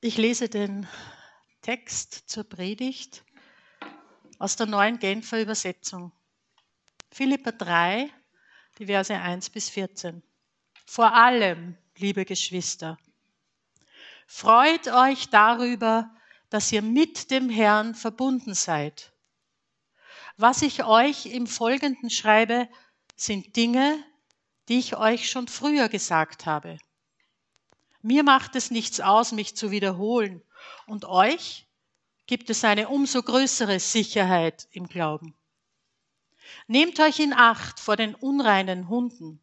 Ich lese den Text zur Predigt aus der neuen Genfer Übersetzung. Philippa 3, die Verse 1 bis 14. Vor allem, liebe Geschwister, freut euch darüber, dass ihr mit dem Herrn verbunden seid. Was ich euch im Folgenden schreibe, sind Dinge, die ich euch schon früher gesagt habe. Mir macht es nichts aus, mich zu wiederholen. Und euch gibt es eine umso größere Sicherheit im Glauben. Nehmt euch in Acht vor den unreinen Hunden.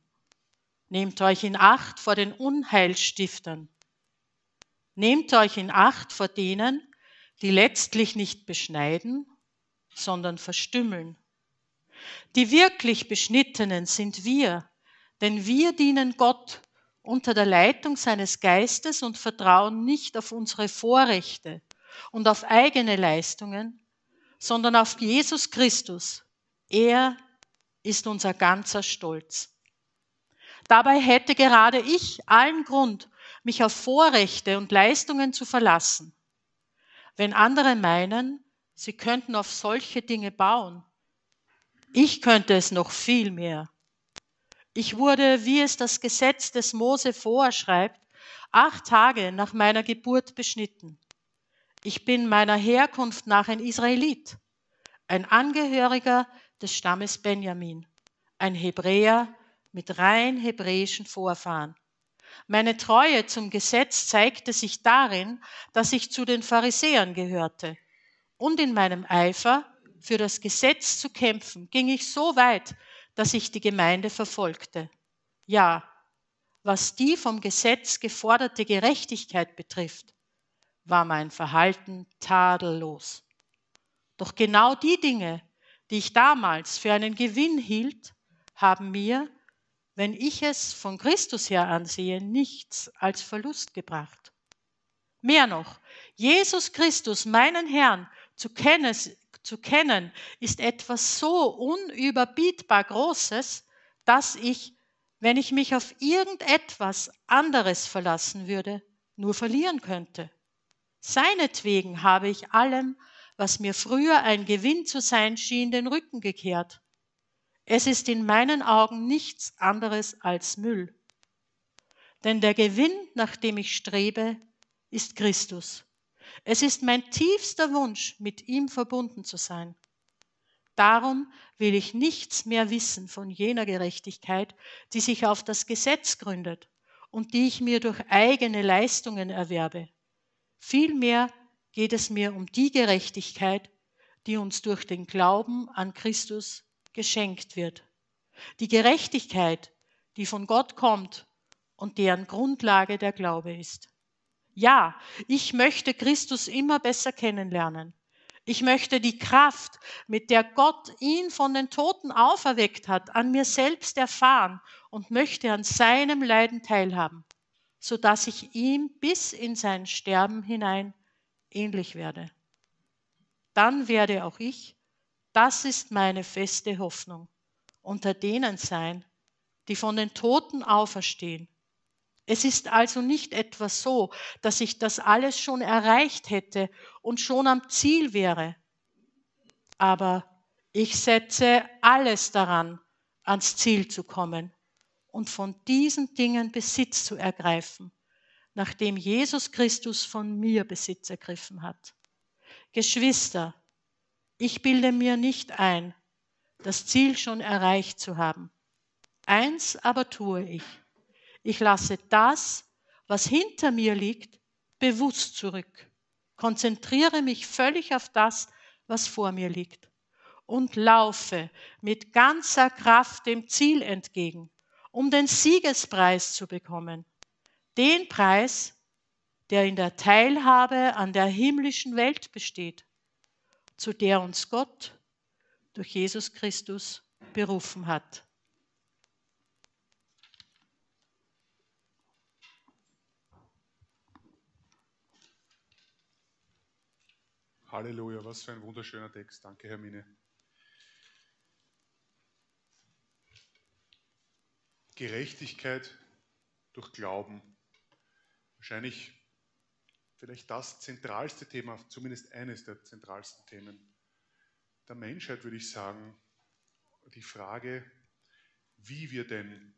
Nehmt euch in Acht vor den Unheilstiftern. Nehmt euch in Acht vor denen, die letztlich nicht beschneiden, sondern verstümmeln. Die wirklich Beschnittenen sind wir, denn wir dienen Gott unter der Leitung seines Geistes und vertrauen nicht auf unsere Vorrechte und auf eigene Leistungen, sondern auf Jesus Christus. Er ist unser ganzer Stolz. Dabei hätte gerade ich allen Grund, mich auf Vorrechte und Leistungen zu verlassen. Wenn andere meinen, sie könnten auf solche Dinge bauen, ich könnte es noch viel mehr. Ich wurde, wie es das Gesetz des Mose vorschreibt, acht Tage nach meiner Geburt beschnitten. Ich bin meiner Herkunft nach ein Israelit, ein Angehöriger des Stammes Benjamin, ein Hebräer mit rein hebräischen Vorfahren. Meine Treue zum Gesetz zeigte sich darin, dass ich zu den Pharisäern gehörte. Und in meinem Eifer, für das Gesetz zu kämpfen, ging ich so weit, dass ich die Gemeinde verfolgte. Ja, was die vom Gesetz geforderte Gerechtigkeit betrifft, war mein Verhalten tadellos. Doch genau die Dinge, die ich damals für einen Gewinn hielt, haben mir, wenn ich es von Christus her ansehe, nichts als Verlust gebracht. Mehr noch, Jesus Christus, meinen Herrn, zu kennen, zu kennen, ist etwas so unüberbietbar Großes, dass ich, wenn ich mich auf irgendetwas anderes verlassen würde, nur verlieren könnte. Seinetwegen habe ich allem, was mir früher ein Gewinn zu sein schien, den Rücken gekehrt. Es ist in meinen Augen nichts anderes als Müll. Denn der Gewinn, nach dem ich strebe, ist Christus. Es ist mein tiefster Wunsch, mit ihm verbunden zu sein. Darum will ich nichts mehr wissen von jener Gerechtigkeit, die sich auf das Gesetz gründet und die ich mir durch eigene Leistungen erwerbe. Vielmehr geht es mir um die Gerechtigkeit, die uns durch den Glauben an Christus geschenkt wird. Die Gerechtigkeit, die von Gott kommt und deren Grundlage der Glaube ist. Ja, ich möchte Christus immer besser kennenlernen. Ich möchte die Kraft, mit der Gott ihn von den Toten auferweckt hat, an mir selbst erfahren und möchte an seinem Leiden teilhaben, so dass ich ihm bis in sein Sterben hinein ähnlich werde. Dann werde auch ich, das ist meine feste Hoffnung, unter denen sein, die von den Toten auferstehen es ist also nicht etwa so, dass ich das alles schon erreicht hätte und schon am Ziel wäre. Aber ich setze alles daran, ans Ziel zu kommen und von diesen Dingen Besitz zu ergreifen, nachdem Jesus Christus von mir Besitz ergriffen hat. Geschwister, ich bilde mir nicht ein, das Ziel schon erreicht zu haben. Eins aber tue ich ich lasse das, was hinter mir liegt, bewusst zurück, konzentriere mich völlig auf das, was vor mir liegt und laufe mit ganzer Kraft dem Ziel entgegen, um den Siegespreis zu bekommen. Den Preis, der in der Teilhabe an der himmlischen Welt besteht, zu der uns Gott durch Jesus Christus berufen hat. Halleluja, was für ein wunderschöner Text. Danke, Hermine. Gerechtigkeit durch Glauben. Wahrscheinlich vielleicht das zentralste Thema, zumindest eines der zentralsten Themen der Menschheit, würde ich sagen, die Frage, wie wir denn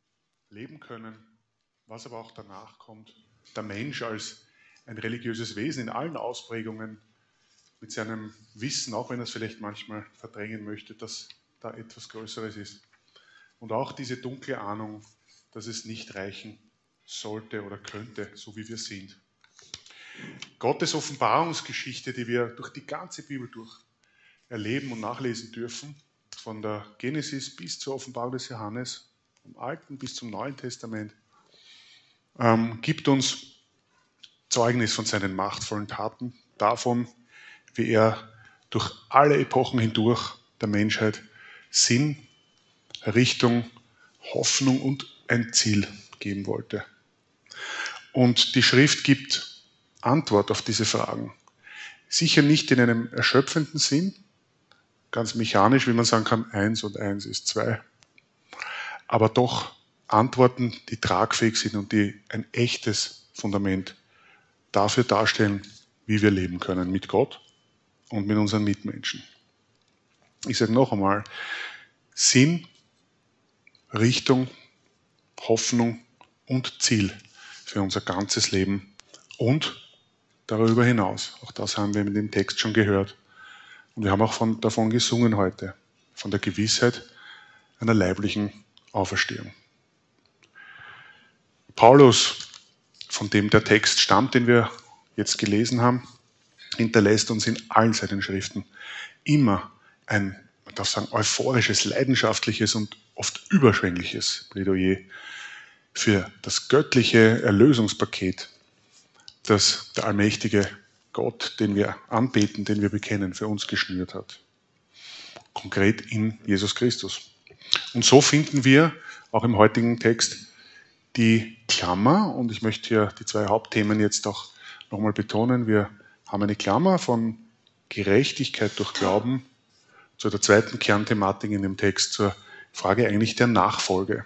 leben können, was aber auch danach kommt. Der Mensch als ein religiöses Wesen in allen Ausprägungen, mit seinem Wissen, auch wenn er es vielleicht manchmal verdrängen möchte, dass da etwas Größeres ist. Und auch diese dunkle Ahnung, dass es nicht reichen sollte oder könnte, so wie wir sind. Gottes Offenbarungsgeschichte, die wir durch die ganze Bibel durch erleben und nachlesen dürfen, von der Genesis bis zur Offenbarung des Johannes, vom Alten bis zum Neuen Testament, ähm, gibt uns Zeugnis von seinen machtvollen Taten, davon, wie er durch alle Epochen hindurch der Menschheit Sinn, Richtung, Hoffnung und ein Ziel geben wollte. Und die Schrift gibt Antwort auf diese Fragen. Sicher nicht in einem erschöpfenden Sinn, ganz mechanisch, wie man sagen kann, eins und eins ist zwei, aber doch Antworten, die tragfähig sind und die ein echtes Fundament dafür darstellen, wie wir leben können mit Gott und mit unseren Mitmenschen. Ich sage noch einmal, Sinn, Richtung, Hoffnung und Ziel für unser ganzes Leben und darüber hinaus. Auch das haben wir mit dem Text schon gehört. Und wir haben auch von, davon gesungen heute, von der Gewissheit einer leiblichen Auferstehung. Paulus, von dem der Text stammt, den wir jetzt gelesen haben, hinterlässt uns in allen seinen Schriften immer ein, man darf sagen, euphorisches, leidenschaftliches und oft überschwängliches Plädoyer für das göttliche Erlösungspaket, das der allmächtige Gott, den wir anbeten, den wir bekennen, für uns geschnürt hat. Konkret in Jesus Christus. Und so finden wir auch im heutigen Text die Klammer, und ich möchte hier die zwei Hauptthemen jetzt auch nochmal betonen. Wir haben eine Klammer von Gerechtigkeit durch Glauben zu der zweiten Kernthematik in dem Text, zur Frage eigentlich der Nachfolge.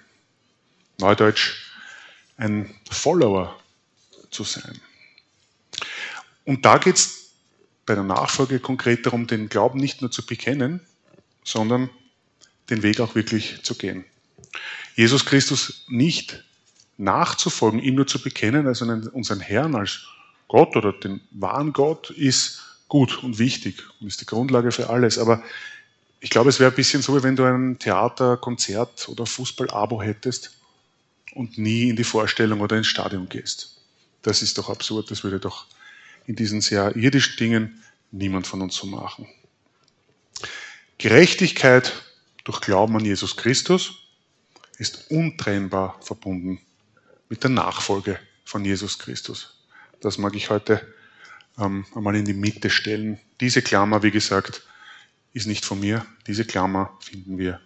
Neudeutsch, ein Follower zu sein. Und da geht es bei der Nachfolge konkret darum, den Glauben nicht nur zu bekennen, sondern den Weg auch wirklich zu gehen. Jesus Christus nicht nachzufolgen, ihn nur zu bekennen, also unseren Herrn als Gott oder den wahren Gott, ist gut und wichtig und ist die Grundlage für alles. Aber ich glaube, es wäre ein bisschen so, wie wenn du ein Theater, Konzert oder Fußball-Abo hättest und nie in die Vorstellung oder ins Stadion gehst. Das ist doch absurd, das würde doch in diesen sehr irdischen Dingen niemand von uns so machen. Gerechtigkeit durch Glauben an Jesus Christus ist untrennbar verbunden mit der Nachfolge von Jesus Christus. Das mag ich heute ähm, einmal in die Mitte stellen. Diese Klammer, wie gesagt, ist nicht von mir. Diese Klammer finden wir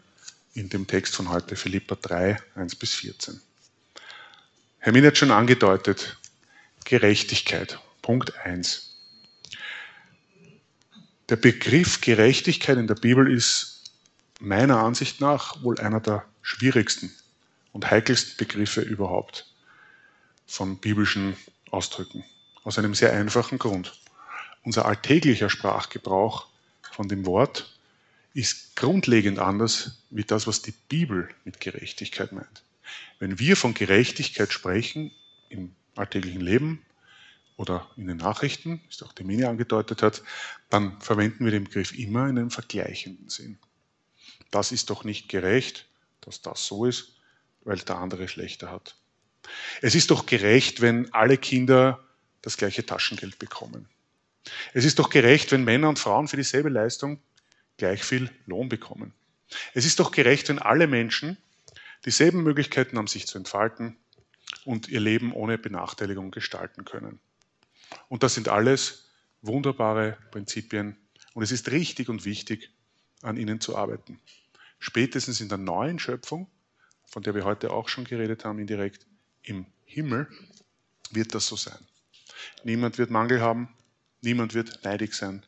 in dem Text von heute, Philippa 3, 1 bis 14. Hermin hat schon angedeutet, Gerechtigkeit, Punkt 1. Der Begriff Gerechtigkeit in der Bibel ist meiner Ansicht nach wohl einer der schwierigsten und heikelsten Begriffe überhaupt von biblischen Ausdrücken. Aus einem sehr einfachen Grund. Unser alltäglicher Sprachgebrauch von dem Wort ist grundlegend anders wie das, was die Bibel mit Gerechtigkeit meint. Wenn wir von Gerechtigkeit sprechen im alltäglichen Leben oder in den Nachrichten, wie es auch die Mini angedeutet hat, dann verwenden wir den Begriff immer in einem vergleichenden Sinn. Das ist doch nicht gerecht, dass das so ist, weil der andere schlechter hat. Es ist doch gerecht, wenn alle Kinder das gleiche Taschengeld bekommen. Es ist doch gerecht, wenn Männer und Frauen für dieselbe Leistung gleich viel Lohn bekommen. Es ist doch gerecht, wenn alle Menschen dieselben Möglichkeiten haben, sich zu entfalten und ihr Leben ohne Benachteiligung gestalten können. Und das sind alles wunderbare Prinzipien und es ist richtig und wichtig, an ihnen zu arbeiten. Spätestens in der neuen Schöpfung, von der wir heute auch schon geredet haben, indirekt, im Himmel wird das so sein. Niemand wird Mangel haben, niemand wird neidig sein.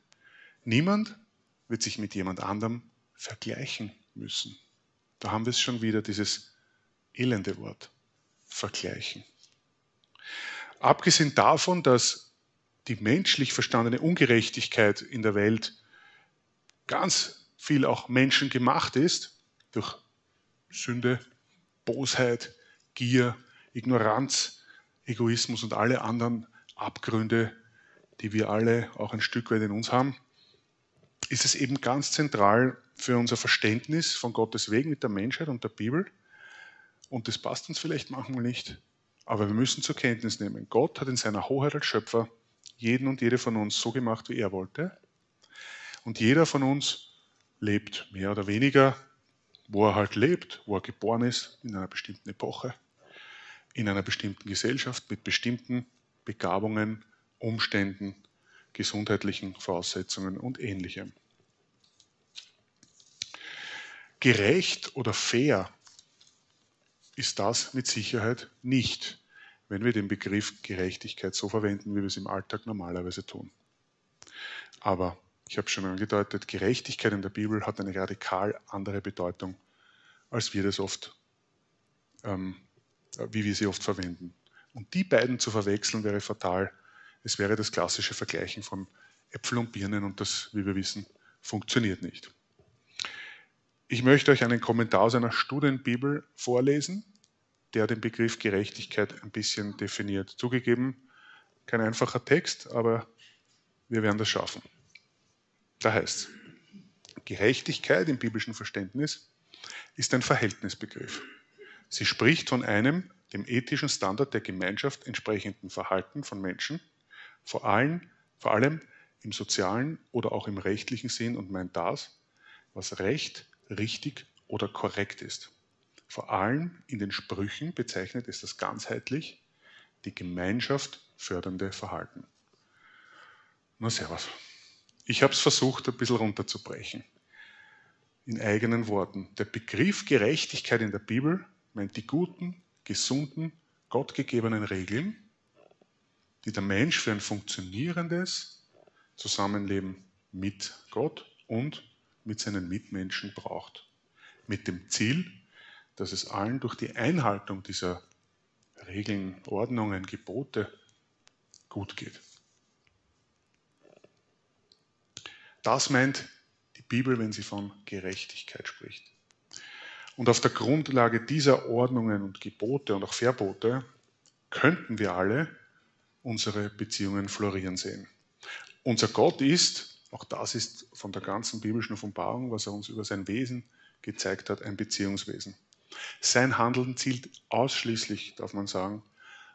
Niemand wird sich mit jemand anderem vergleichen müssen. Da haben wir es schon wieder, dieses elende Wort, vergleichen. Abgesehen davon, dass die menschlich verstandene Ungerechtigkeit in der Welt ganz viel auch menschengemacht ist, durch Sünde, Bosheit, Gier, Ignoranz, Egoismus und alle anderen Abgründe, die wir alle auch ein Stück weit in uns haben, ist es eben ganz zentral für unser Verständnis von Gottes Weg mit der Menschheit und der Bibel. Und das passt uns vielleicht manchmal nicht, aber wir müssen zur Kenntnis nehmen, Gott hat in seiner Hoheit als Schöpfer jeden und jede von uns so gemacht, wie er wollte. Und jeder von uns lebt mehr oder weniger, wo er halt lebt, wo er geboren ist, in einer bestimmten Epoche, in einer bestimmten Gesellschaft mit bestimmten Begabungen, Umständen, gesundheitlichen Voraussetzungen und ähnlichem. Gerecht oder fair ist das mit Sicherheit nicht, wenn wir den Begriff Gerechtigkeit so verwenden, wie wir es im Alltag normalerweise tun. Aber ich habe schon angedeutet, Gerechtigkeit in der Bibel hat eine radikal andere Bedeutung, als wir das oft, ähm, wie wir sie oft verwenden. Und die beiden zu verwechseln wäre fatal. Es wäre das klassische Vergleichen von Äpfel und Birnen und das, wie wir wissen, funktioniert nicht. Ich möchte euch einen Kommentar aus einer Studienbibel vorlesen, der den Begriff Gerechtigkeit ein bisschen definiert. Zugegeben, kein einfacher Text, aber wir werden das schaffen. Da heißt es, Gerechtigkeit im biblischen Verständnis ist ein Verhältnisbegriff. Sie spricht von einem dem ethischen Standard der Gemeinschaft entsprechenden Verhalten von Menschen, vor allem, vor allem im sozialen oder auch im rechtlichen Sinn und meint das, was Recht, richtig oder korrekt ist. Vor allem in den Sprüchen bezeichnet es das ganzheitlich die Gemeinschaft fördernde Verhalten. Na servus. Ich habe es versucht, ein bisschen runterzubrechen. In eigenen Worten. Der Begriff Gerechtigkeit in der Bibel meint die guten, gesunden, gottgegebenen Regeln, die der Mensch für ein funktionierendes Zusammenleben mit Gott und mit seinen Mitmenschen braucht. Mit dem Ziel, dass es allen durch die Einhaltung dieser Regeln, Ordnungen, Gebote gut geht. Das meint die Bibel, wenn sie von Gerechtigkeit spricht. Und auf der Grundlage dieser Ordnungen und Gebote und auch Verbote könnten wir alle unsere Beziehungen florieren sehen. Unser Gott ist auch das ist von der ganzen biblischen Offenbarung, was er uns über sein Wesen gezeigt hat, ein Beziehungswesen. Sein Handeln zielt ausschließlich, darf man sagen,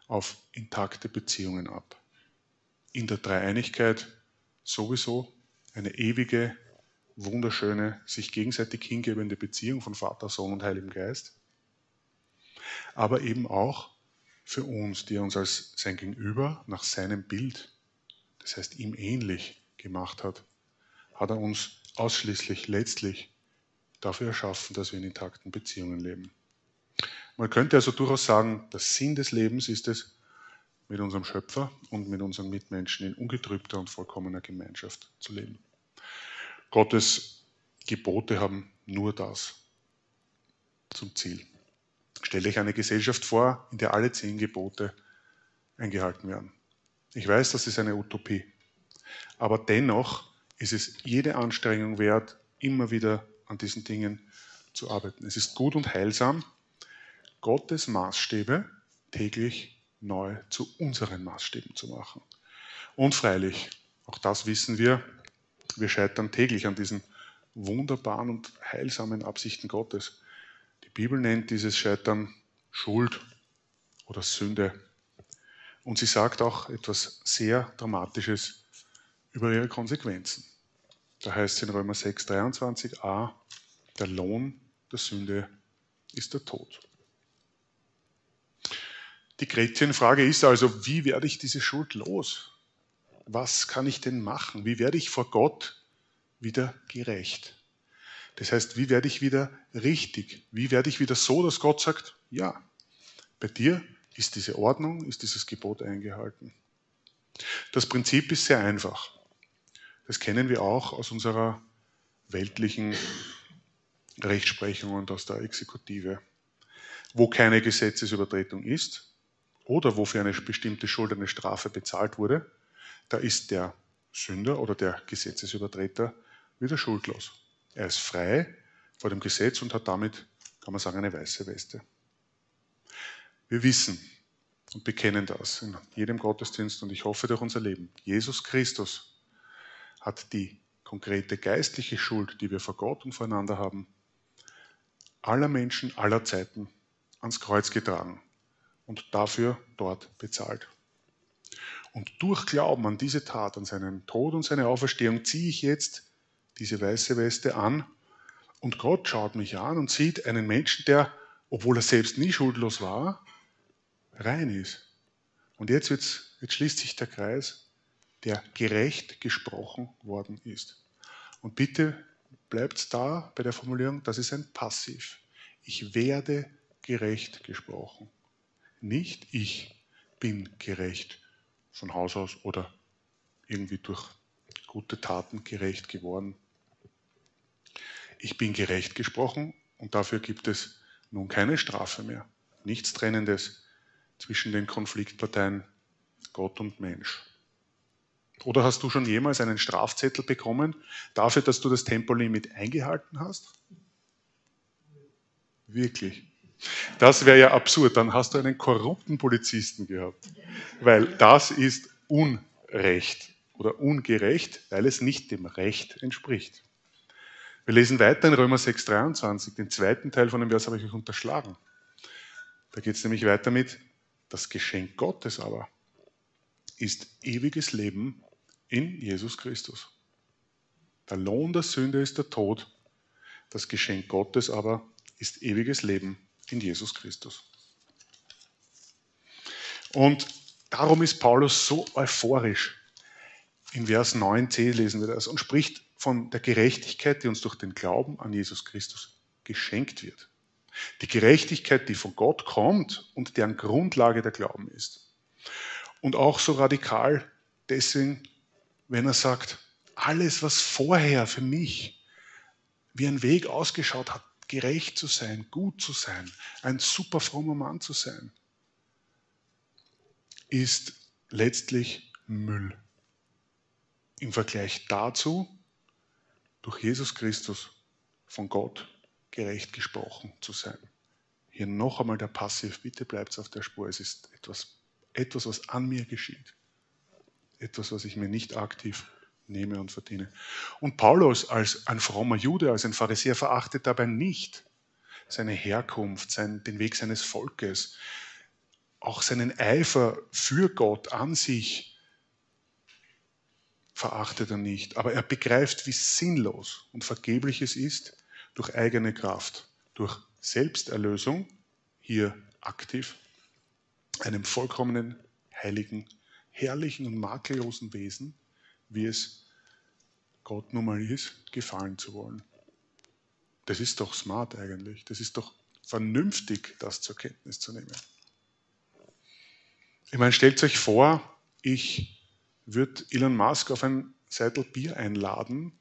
auf intakte Beziehungen ab. In der Dreieinigkeit sowieso eine ewige, wunderschöne, sich gegenseitig hingebende Beziehung von Vater, Sohn und Heiligem Geist. Aber eben auch für uns, die er uns als sein Gegenüber nach seinem Bild, das heißt ihm ähnlich, gemacht hat, hat er uns ausschließlich letztlich dafür erschaffen, dass wir in intakten Beziehungen leben. Man könnte also durchaus sagen, der Sinn des Lebens ist es, mit unserem Schöpfer und mit unseren Mitmenschen in ungetrübter und vollkommener Gemeinschaft zu leben. Gottes Gebote haben nur das zum Ziel. Stelle ich eine Gesellschaft vor, in der alle zehn Gebote eingehalten werden. Ich weiß, das ist eine Utopie. Aber dennoch ist es jede Anstrengung wert, immer wieder an diesen Dingen zu arbeiten. Es ist gut und heilsam, Gottes Maßstäbe täglich neu zu unseren Maßstäben zu machen. Und freilich, auch das wissen wir, wir scheitern täglich an diesen wunderbaren und heilsamen Absichten Gottes. Die Bibel nennt dieses Scheitern Schuld oder Sünde. Und sie sagt auch etwas sehr Dramatisches über ihre Konsequenzen. Da heißt es in Römer 6, 23a, der Lohn der Sünde ist der Tod. Die Gretchenfrage ist also, wie werde ich diese Schuld los? Was kann ich denn machen? Wie werde ich vor Gott wieder gerecht? Das heißt, wie werde ich wieder richtig? Wie werde ich wieder so, dass Gott sagt, ja, bei dir ist diese Ordnung, ist dieses Gebot eingehalten. Das Prinzip ist sehr einfach. Das kennen wir auch aus unserer weltlichen Rechtsprechung und aus der Exekutive. Wo keine Gesetzesübertretung ist oder wo für eine bestimmte Schuld eine Strafe bezahlt wurde, da ist der Sünder oder der Gesetzesübertreter wieder schuldlos. Er ist frei vor dem Gesetz und hat damit, kann man sagen, eine weiße Weste. Wir wissen und bekennen das in jedem Gottesdienst und ich hoffe durch unser Leben. Jesus Christus hat die konkrete geistliche Schuld, die wir vor Gott und voreinander haben, aller Menschen aller Zeiten ans Kreuz getragen und dafür dort bezahlt. Und durch Glauben an diese Tat, an seinen Tod und seine Auferstehung, ziehe ich jetzt diese weiße Weste an und Gott schaut mich an und sieht einen Menschen, der, obwohl er selbst nie schuldlos war, rein ist. Und jetzt, wird's, jetzt schließt sich der Kreis, der gerecht gesprochen worden ist. Und bitte bleibt da bei der Formulierung, das ist ein Passiv. Ich werde gerecht gesprochen. Nicht ich bin gerecht von Haus aus oder irgendwie durch gute Taten gerecht geworden. Ich bin gerecht gesprochen und dafür gibt es nun keine Strafe mehr. Nichts Trennendes zwischen den Konfliktparteien Gott und Mensch. Oder hast du schon jemals einen Strafzettel bekommen dafür, dass du das Tempolimit eingehalten hast? Wirklich. Das wäre ja absurd. Dann hast du einen korrupten Polizisten gehabt. Weil das ist Unrecht oder ungerecht, weil es nicht dem Recht entspricht. Wir lesen weiter in Römer 6, 23. Den zweiten Teil von dem Vers habe ich euch unterschlagen. Da geht es nämlich weiter mit, das Geschenk Gottes aber ist ewiges Leben in Jesus Christus. Der Lohn der Sünde ist der Tod, das Geschenk Gottes aber ist ewiges Leben in Jesus Christus. Und darum ist Paulus so euphorisch. In Vers 9c lesen wir das und spricht von der Gerechtigkeit, die uns durch den Glauben an Jesus Christus geschenkt wird. Die Gerechtigkeit, die von Gott kommt und deren Grundlage der Glauben ist. Und auch so radikal deswegen, wenn er sagt, alles, was vorher für mich wie ein Weg ausgeschaut hat, gerecht zu sein, gut zu sein, ein super frommer Mann zu sein, ist letztlich Müll. Im Vergleich dazu, durch Jesus Christus von Gott gerecht gesprochen zu sein. Hier noch einmal der Passiv, bitte bleibt auf der Spur. Es ist etwas, etwas, was an mir geschieht. Etwas, was ich mir nicht aktiv nehme und verdiene. Und Paulus als ein frommer Jude, als ein Pharisäer verachtet dabei nicht seine Herkunft, sein, den Weg seines Volkes, auch seinen Eifer für Gott an sich verachtet er nicht. Aber er begreift, wie sinnlos und vergeblich es ist, durch eigene Kraft, durch Selbsterlösung, hier aktiv, einem vollkommenen, heiligen, herrlichen und makellosen Wesen, wie es Gott nun mal ist, gefallen zu wollen. Das ist doch smart eigentlich. Das ist doch vernünftig, das zur Kenntnis zu nehmen. Ich meine, stellt euch vor, ich würde Elon Musk auf ein Seitel Bier einladen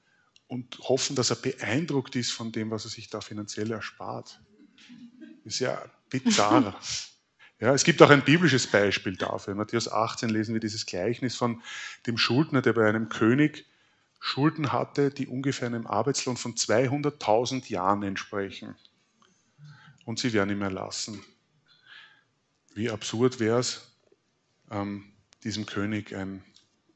und hoffen, dass er beeindruckt ist von dem, was er sich da finanziell erspart. Ist ja bizarr. Ja, es gibt auch ein biblisches Beispiel dafür. In Matthäus 18 lesen wir dieses Gleichnis von dem Schuldner, der bei einem König Schulden hatte, die ungefähr einem Arbeitslohn von 200.000 Jahren entsprechen. Und sie werden ihm erlassen. Wie absurd wäre es, ähm, diesem König ein,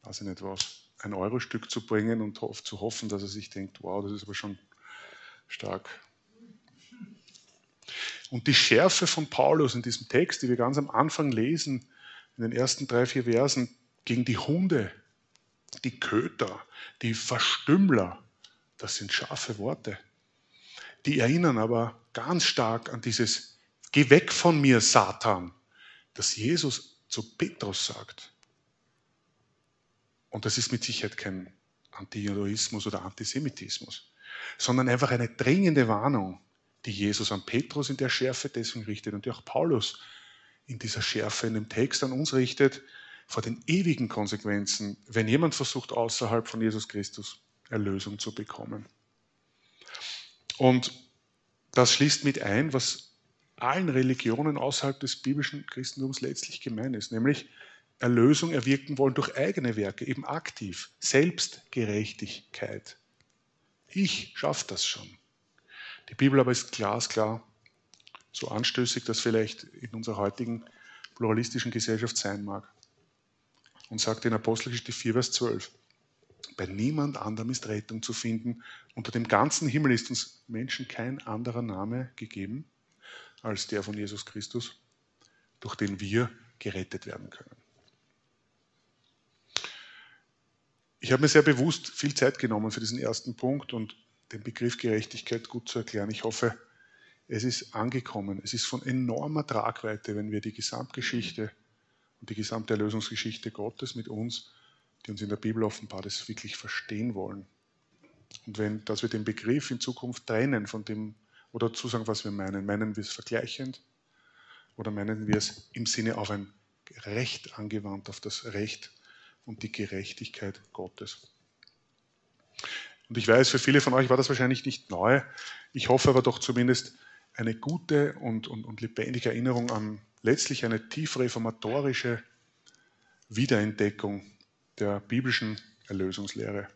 weiß ich nicht was, ein Eurostück zu bringen und zu hoffen, dass er sich denkt, wow, das ist aber schon stark. Und die Schärfe von Paulus in diesem Text, die wir ganz am Anfang lesen, in den ersten drei, vier Versen, gegen die Hunde, die Köter, die Verstümmler, das sind scharfe Worte. Die erinnern aber ganz stark an dieses Geh weg von mir, Satan, das Jesus zu Petrus sagt. Und das ist mit Sicherheit kein Antijudaismus oder Antisemitismus, sondern einfach eine dringende Warnung, die Jesus an Petrus in der Schärfe deswegen richtet und die auch Paulus in dieser Schärfe in dem Text an uns richtet, vor den ewigen Konsequenzen, wenn jemand versucht, außerhalb von Jesus Christus Erlösung zu bekommen. Und das schließt mit ein, was allen Religionen außerhalb des biblischen Christentums letztlich gemein ist, nämlich Erlösung erwirken wollen durch eigene Werke, eben aktiv. Selbstgerechtigkeit. Ich schaffe das schon. Die Bibel aber ist glasklar, so anstößig das vielleicht in unserer heutigen pluralistischen Gesellschaft sein mag. Und sagt in Apostelgeschichte 4, Vers 12, bei niemand anderem ist Rettung zu finden. Unter dem ganzen Himmel ist uns Menschen kein anderer Name gegeben als der von Jesus Christus, durch den wir gerettet werden können. Ich habe mir sehr bewusst viel Zeit genommen für diesen ersten Punkt und den Begriff Gerechtigkeit gut zu erklären. Ich hoffe, es ist angekommen. Es ist von enormer Tragweite, wenn wir die Gesamtgeschichte und die gesamte Erlösungsgeschichte Gottes mit uns, die uns in der Bibel offenbart ist, wirklich verstehen wollen. Und wenn, dass wir den Begriff in Zukunft trennen von dem, oder dazu sagen, was wir meinen. Meinen wir es vergleichend oder meinen wir es im Sinne auf ein Recht angewandt, auf das Recht und die Gerechtigkeit Gottes. Und ich weiß, für viele von euch war das wahrscheinlich nicht neu. Ich hoffe aber doch zumindest eine gute und, und, und lebendige Erinnerung an letztlich eine tief reformatorische Wiederentdeckung der biblischen Erlösungslehre.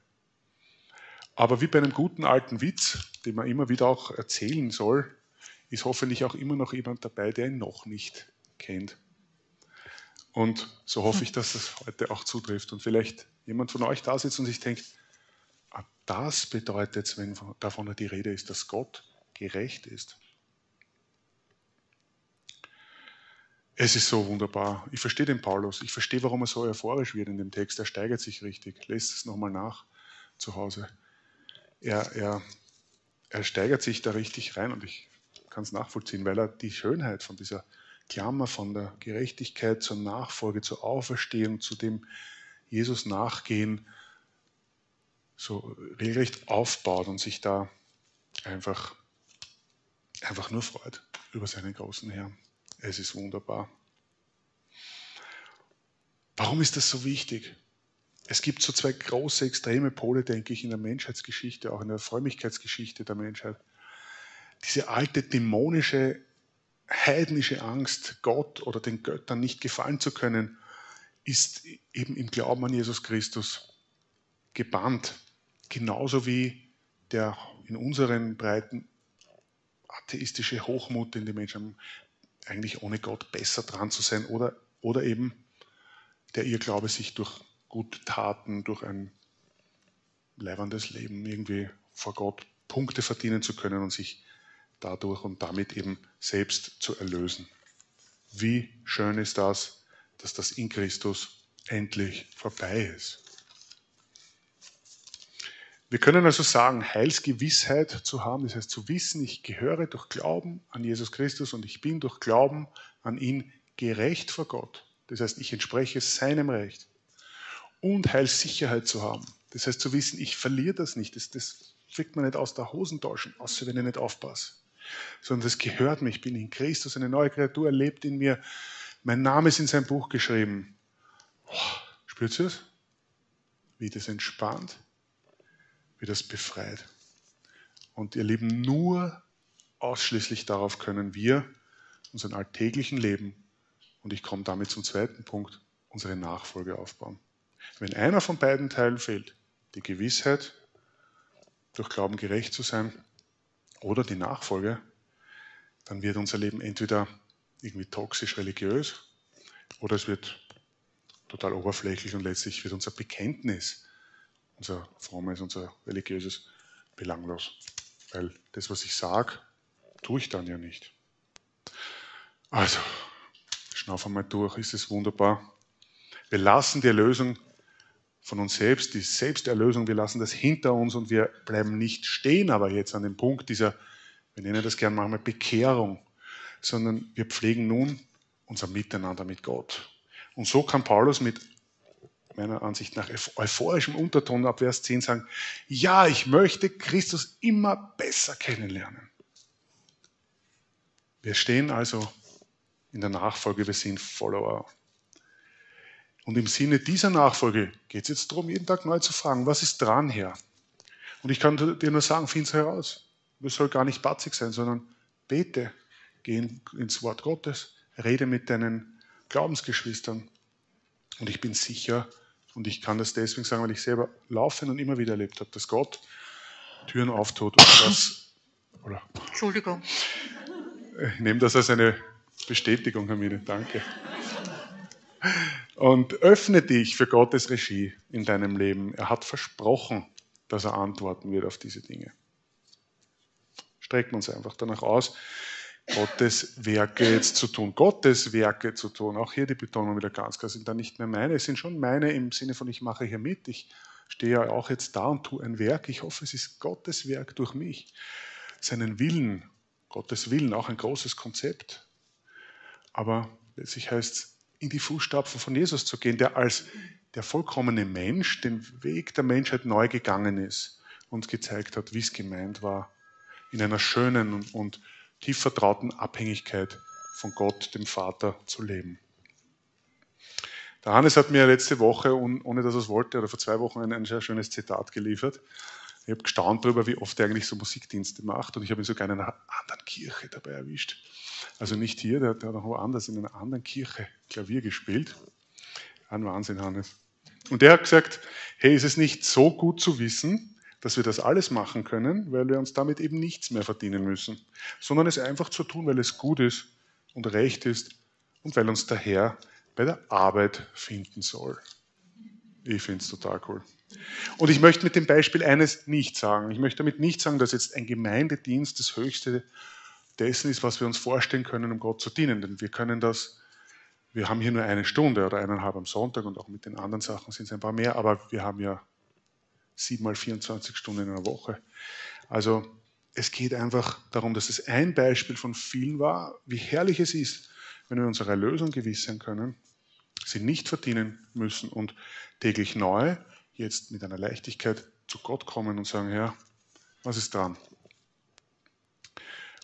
Aber wie bei einem guten alten Witz, den man immer wieder auch erzählen soll, ist hoffentlich auch immer noch jemand dabei, der ihn noch nicht kennt. Und so hoffe ich, dass das heute auch zutrifft. Und vielleicht jemand von euch da sitzt und sich denkt, ah, das bedeutet, wenn davon die Rede ist, dass Gott gerecht ist. Es ist so wunderbar. Ich verstehe den Paulus. Ich verstehe, warum er so euphorisch wird in dem Text. Er steigert sich richtig. Lest es nochmal nach zu Hause. Er, er, er steigert sich da richtig rein und ich kann es nachvollziehen, weil er die Schönheit von dieser Klammer von der Gerechtigkeit zur Nachfolge, zur Auferstehung, zu dem Jesus nachgehen, so regelrecht aufbaut und sich da einfach, einfach nur freut über seinen großen Herrn. Es ist wunderbar. Warum ist das so wichtig? Es gibt so zwei große extreme Pole, denke ich, in der Menschheitsgeschichte, auch in der Frömmigkeitsgeschichte der Menschheit. Diese alte dämonische heidnische Angst, Gott oder den Göttern nicht gefallen zu können, ist eben im Glauben an Jesus Christus gebannt. Genauso wie der in unseren Breiten atheistische Hochmut, den die Menschen haben, eigentlich ohne Gott besser dran zu sein oder, oder eben der ihr Glaube sich durch gute Taten, durch ein leibendes Leben irgendwie vor Gott Punkte verdienen zu können und sich dadurch und damit eben selbst zu erlösen. Wie schön ist das, dass das in Christus endlich vorbei ist. Wir können also sagen, Heilsgewissheit zu haben, das heißt zu wissen, ich gehöre durch Glauben an Jesus Christus und ich bin durch Glauben an ihn gerecht vor Gott. Das heißt, ich entspreche seinem Recht. Und Heilssicherheit zu haben. Das heißt zu wissen, ich verliere das nicht. Das, das kriegt man nicht aus der Hosentasche, außer wenn ich nicht aufpasse sondern das gehört mir. Ich bin in Christus, eine neue Kreatur, lebt in mir. Mein Name ist in sein Buch geschrieben. Oh, spürt ihr es? Wie das entspannt, wie das befreit. Und ihr Lieben, nur ausschließlich darauf können wir unseren alltäglichen Leben, und ich komme damit zum zweiten Punkt, unsere Nachfolge aufbauen. Wenn einer von beiden Teilen fehlt, die Gewissheit, durch Glauben gerecht zu sein, oder die Nachfolge, dann wird unser Leben entweder irgendwie toxisch religiös oder es wird total oberflächlich und letztlich wird unser Bekenntnis, unser frommes, unser religiöses belanglos. Weil das, was ich sage, tue ich dann ja nicht. Also, schnaufen wir mal durch, ist es wunderbar. Wir lassen die Erlösung von uns selbst, die Selbsterlösung, wir lassen das hinter uns und wir bleiben nicht stehen, aber jetzt an dem Punkt dieser, wir nennen das gerne manchmal Bekehrung, sondern wir pflegen nun unser Miteinander mit Gott. Und so kann Paulus mit meiner Ansicht nach euphorischem Unterton ab Vers 10 sagen, ja, ich möchte Christus immer besser kennenlernen. Wir stehen also in der Nachfolge, wir sind Follower. Und im Sinne dieser Nachfolge geht es jetzt darum, jeden Tag neu zu fragen, was ist dran, Herr? Und ich kann dir nur sagen, find es heraus. Das soll gar nicht batzig sein, sondern bete, geh ins Wort Gottes, rede mit deinen Glaubensgeschwistern Und ich bin sicher, und ich kann das deswegen sagen, weil ich selber laufend und immer wieder erlebt habe, dass Gott Türen auftut und das. Oder, Entschuldigung. Ich nehme das als eine Bestätigung, Hermine. Danke. Und öffne dich für Gottes Regie in deinem Leben. Er hat versprochen, dass er antworten wird auf diese Dinge. Strecken uns einfach danach aus, Gottes Werke jetzt zu tun. Gottes Werke zu tun. Auch hier die Betonung wieder ganz klar, sind dann nicht mehr meine, es sind schon meine im Sinne von, ich mache hier mit. Ich stehe ja auch jetzt da und tue ein Werk. Ich hoffe, es ist Gottes Werk durch mich. Seinen Willen, Gottes Willen, auch ein großes Konzept. Aber letztlich heißt es, in die Fußstapfen von Jesus zu gehen, der als der vollkommene Mensch den Weg der Menschheit neu gegangen ist und gezeigt hat, wie es gemeint war, in einer schönen und tief vertrauten Abhängigkeit von Gott, dem Vater, zu leben. Der Hannes hat mir letzte Woche, ohne dass er es wollte, oder vor zwei Wochen ein, ein sehr schönes Zitat geliefert. Ich habe gestaunt darüber, wie oft er eigentlich so Musikdienste macht und ich habe ihn sogar in einer anderen Kirche dabei erwischt. Also nicht hier, der, der hat auch woanders in einer anderen Kirche Klavier gespielt. Ein Wahnsinn, Hannes. Und der hat gesagt, hey, ist es nicht so gut zu wissen, dass wir das alles machen können, weil wir uns damit eben nichts mehr verdienen müssen, sondern es einfach zu tun, weil es gut ist und recht ist und weil uns der Herr bei der Arbeit finden soll. Ich finde es total cool. Und ich möchte mit dem Beispiel eines nicht sagen. Ich möchte damit nicht sagen, dass jetzt ein Gemeindedienst das Höchste dessen ist, was wir uns vorstellen können, um Gott zu dienen. Denn wir können das, wir haben hier nur eine Stunde oder eineinhalb am Sonntag und auch mit den anderen Sachen sind es ein paar mehr, aber wir haben ja siebenmal 24 Stunden in einer Woche. Also es geht einfach darum, dass es ein Beispiel von vielen war, wie herrlich es ist, wenn wir unsere Erlösung gewiss sein können, sie nicht verdienen müssen und täglich neu jetzt mit einer Leichtigkeit zu Gott kommen und sagen, ja, was ist dran?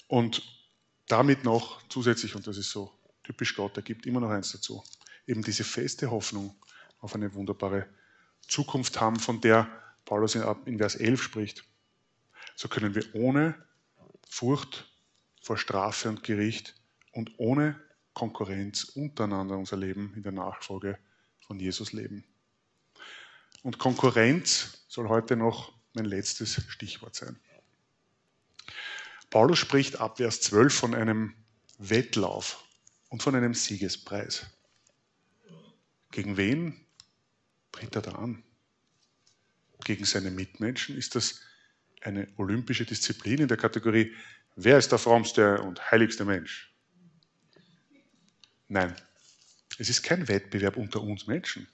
Und damit noch zusätzlich, und das ist so typisch Gott, er gibt immer noch eins dazu, eben diese feste Hoffnung auf eine wunderbare Zukunft haben, von der Paulus in Vers 11 spricht. So können wir ohne Furcht vor Strafe und Gericht und ohne Konkurrenz untereinander unser Leben in der Nachfolge von Jesus leben. Und Konkurrenz soll heute noch mein letztes Stichwort sein. Paulus spricht ab Vers 12 von einem Wettlauf und von einem Siegespreis. Gegen wen tritt er da an? Gegen seine Mitmenschen? Ist das eine olympische Disziplin in der Kategorie, wer ist der frommste und heiligste Mensch? Nein, es ist kein Wettbewerb unter uns Menschen,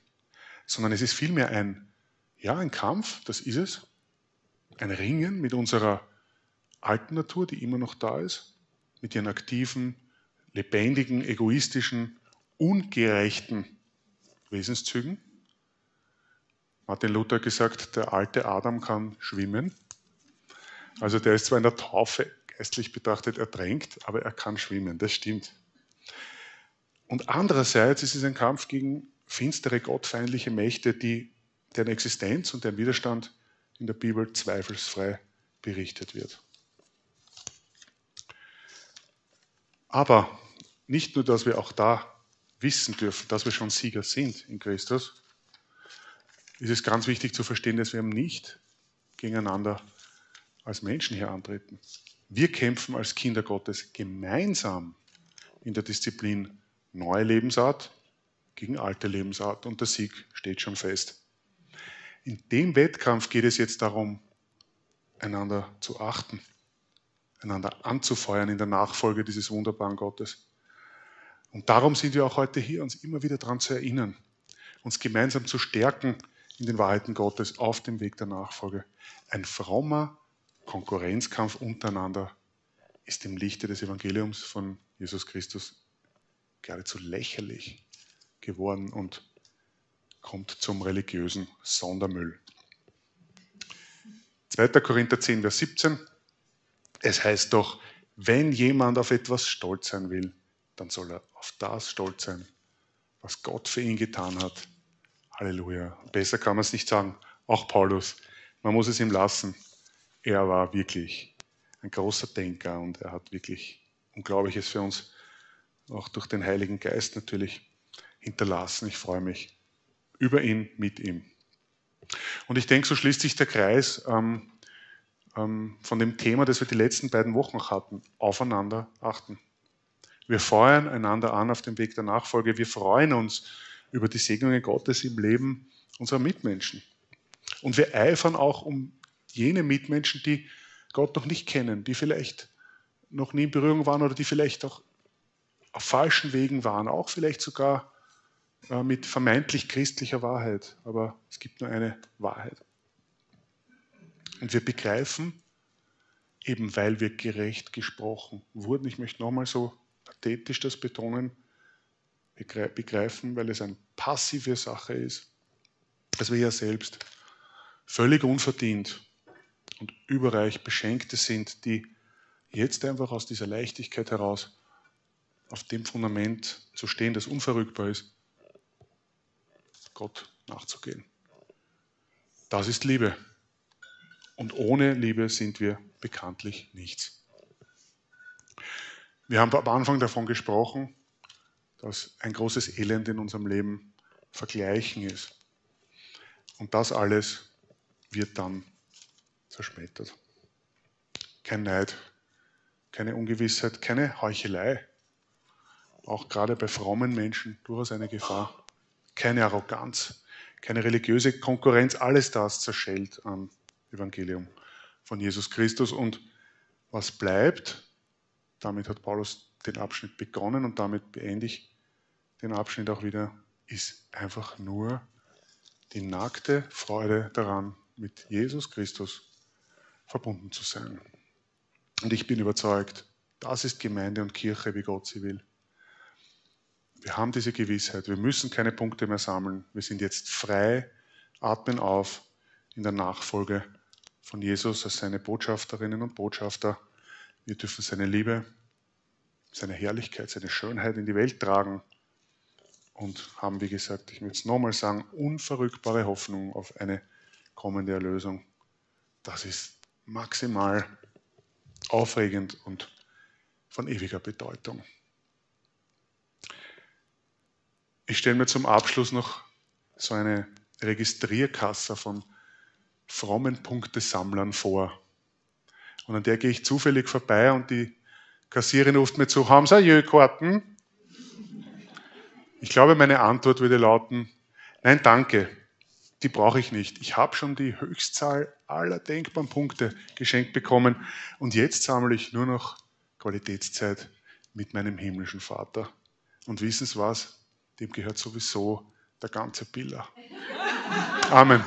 sondern es ist vielmehr ein, ja, ein Kampf, das ist es, ein Ringen mit unserer alten Natur, die immer noch da ist, mit ihren aktiven, lebendigen, egoistischen, ungerechten Wesenszügen. Martin Luther gesagt, der alte Adam kann schwimmen. Also der ist zwar in der Taufe geistlich betrachtet ertränkt, aber er kann schwimmen, das stimmt. Und andererseits ist es ein Kampf gegen finstere, gottfeindliche Mächte, die, deren Existenz und deren Widerstand in der Bibel zweifelsfrei berichtet wird. Aber nicht nur, dass wir auch da wissen dürfen, dass wir schon Sieger sind in Christus, ist es ganz wichtig zu verstehen, dass wir nicht gegeneinander als Menschen hier antreten. Wir kämpfen als Kinder Gottes gemeinsam in der Disziplin neue Lebensart gegen alte Lebensart und der Sieg steht schon fest. In dem Wettkampf geht es jetzt darum, einander zu achten, einander anzufeuern in der Nachfolge dieses wunderbaren Gottes. Und darum sind wir auch heute hier, uns immer wieder daran zu erinnern, uns gemeinsam zu stärken in den Wahrheiten Gottes auf dem Weg der Nachfolge. Ein frommer Konkurrenzkampf untereinander ist im Lichte des Evangeliums von Jesus Christus geradezu lächerlich geworden und kommt zum religiösen Sondermüll. 2. Korinther 10, Vers 17. Es heißt doch, wenn jemand auf etwas stolz sein will, dann soll er auf das stolz sein, was Gott für ihn getan hat. Halleluja. Besser kann man es nicht sagen. Auch Paulus. Man muss es ihm lassen. Er war wirklich ein großer Denker und er hat wirklich Unglaubliches für uns, auch durch den Heiligen Geist natürlich, hinterlassen. Ich freue mich über ihn, mit ihm. Und ich denke, so schließt sich der Kreis ähm, ähm, von dem Thema, das wir die letzten beiden Wochen hatten, aufeinander achten. Wir feuern einander an auf dem Weg der Nachfolge. Wir freuen uns über die Segnungen Gottes im Leben unserer Mitmenschen. Und wir eifern auch um jene Mitmenschen, die Gott noch nicht kennen, die vielleicht noch nie in Berührung waren oder die vielleicht auch auf falschen Wegen waren, auch vielleicht sogar äh, mit vermeintlich christlicher Wahrheit. Aber es gibt nur eine Wahrheit. Und wir begreifen, eben weil wir gerecht gesprochen wurden, ich möchte nochmal so pathetisch das betonen, begreifen, weil es eine passive Sache ist, dass wir ja selbst völlig unverdient und überreich Beschenkte sind, die jetzt einfach aus dieser Leichtigkeit heraus auf dem Fundament zu stehen, das unverrückbar ist, Gott nachzugehen. Das ist Liebe. Und ohne Liebe sind wir bekanntlich nichts. Wir haben am Anfang davon gesprochen, dass ein großes Elend in unserem Leben Vergleichen ist. Und das alles wird dann zerschmettert. Kein Neid, keine Ungewissheit, keine Heuchelei. Auch gerade bei frommen Menschen durchaus eine Gefahr. Keine Arroganz, keine religiöse Konkurrenz, alles das zerschellt am Evangelium von Jesus Christus. Und was bleibt, damit hat Paulus den Abschnitt begonnen und damit beende ich den Abschnitt auch wieder, ist einfach nur die nackte Freude daran, mit Jesus Christus verbunden zu sein. Und ich bin überzeugt, das ist Gemeinde und Kirche, wie Gott sie will. Wir haben diese Gewissheit, wir müssen keine Punkte mehr sammeln. Wir sind jetzt frei, atmen auf in der Nachfolge von Jesus als seine Botschafterinnen und Botschafter. Wir dürfen seine Liebe, seine Herrlichkeit, seine Schönheit in die Welt tragen und haben, wie gesagt, ich möchte es nochmal sagen, unverrückbare Hoffnung auf eine kommende Erlösung. Das ist maximal aufregend und von ewiger Bedeutung. Ich stelle mir zum Abschluss noch so eine Registrierkasse von frommen Punktesammlern vor. Und an der gehe ich zufällig vorbei und die Kassiererin ruft mir zu, haben Sie Jö-Karten? Ich glaube, meine Antwort würde lauten, nein, danke, die brauche ich nicht. Ich habe schon die Höchstzahl aller denkbaren Punkte geschenkt bekommen und jetzt sammle ich nur noch Qualitätszeit mit meinem himmlischen Vater. Und wissen Sie was? Dem gehört sowieso der ganze Biller. Amen.